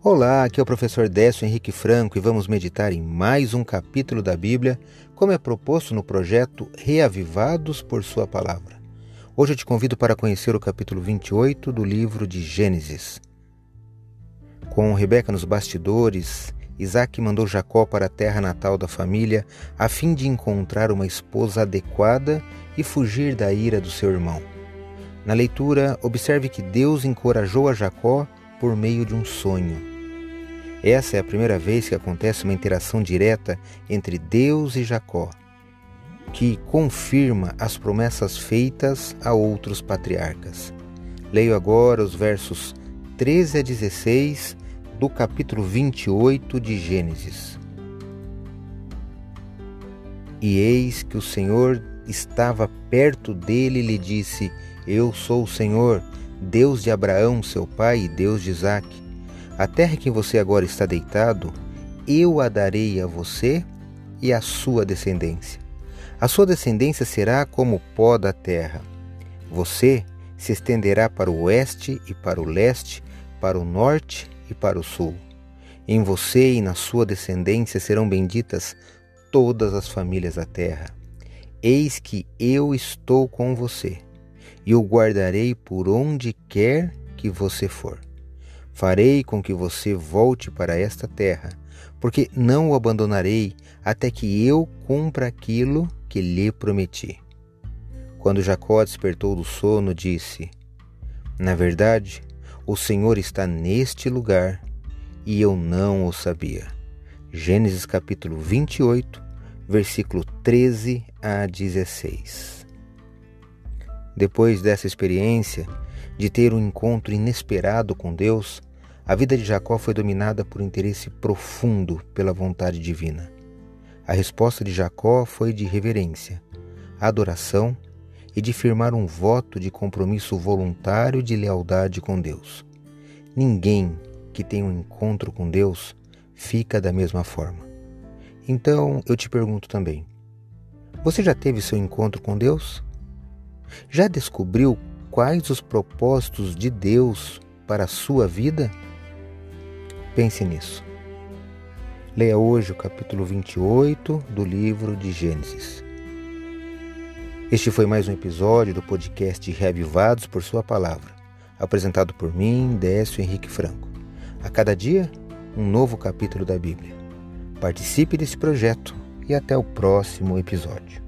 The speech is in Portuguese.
Olá, aqui é o professor Décio Henrique Franco e vamos meditar em mais um capítulo da Bíblia, como é proposto no projeto Reavivados por Sua Palavra. Hoje eu te convido para conhecer o capítulo 28 do livro de Gênesis. Com Rebeca nos bastidores, Isaac mandou Jacó para a terra natal da família a fim de encontrar uma esposa adequada e fugir da ira do seu irmão. Na leitura, observe que Deus encorajou a Jacó por meio de um sonho. Essa é a primeira vez que acontece uma interação direta entre Deus e Jacó, que confirma as promessas feitas a outros patriarcas. Leio agora os versos 13 a 16 do capítulo 28 de Gênesis. E eis que o Senhor estava perto dele e lhe disse: Eu sou o Senhor, Deus de Abraão, seu pai, e Deus de Isaque. A terra que você agora está deitado, eu a darei a você e à sua descendência. A sua descendência será como o pó da terra. Você se estenderá para o oeste e para o leste, para o norte e para o sul. Em você e na sua descendência serão benditas todas as famílias da terra. Eis que eu estou com você e o guardarei por onde quer que você for. Farei com que você volte para esta terra, porque não o abandonarei até que eu cumpra aquilo que lhe prometi. Quando Jacó despertou do sono, disse: Na verdade, o Senhor está neste lugar e eu não o sabia. Gênesis capítulo 28, versículo 13 a 16. Depois dessa experiência, de ter um encontro inesperado com Deus, a vida de Jacó foi dominada por interesse profundo pela vontade divina. A resposta de Jacó foi de reverência, adoração e de firmar um voto de compromisso voluntário de lealdade com Deus. Ninguém que tem um encontro com Deus fica da mesma forma. Então eu te pergunto também: você já teve seu encontro com Deus? Já descobriu quais os propósitos de Deus para a sua vida? Pense nisso. Leia hoje o capítulo 28 do livro de Gênesis. Este foi mais um episódio do podcast Reavivados por Sua Palavra, apresentado por mim, Décio Henrique Franco. A cada dia, um novo capítulo da Bíblia. Participe desse projeto e até o próximo episódio.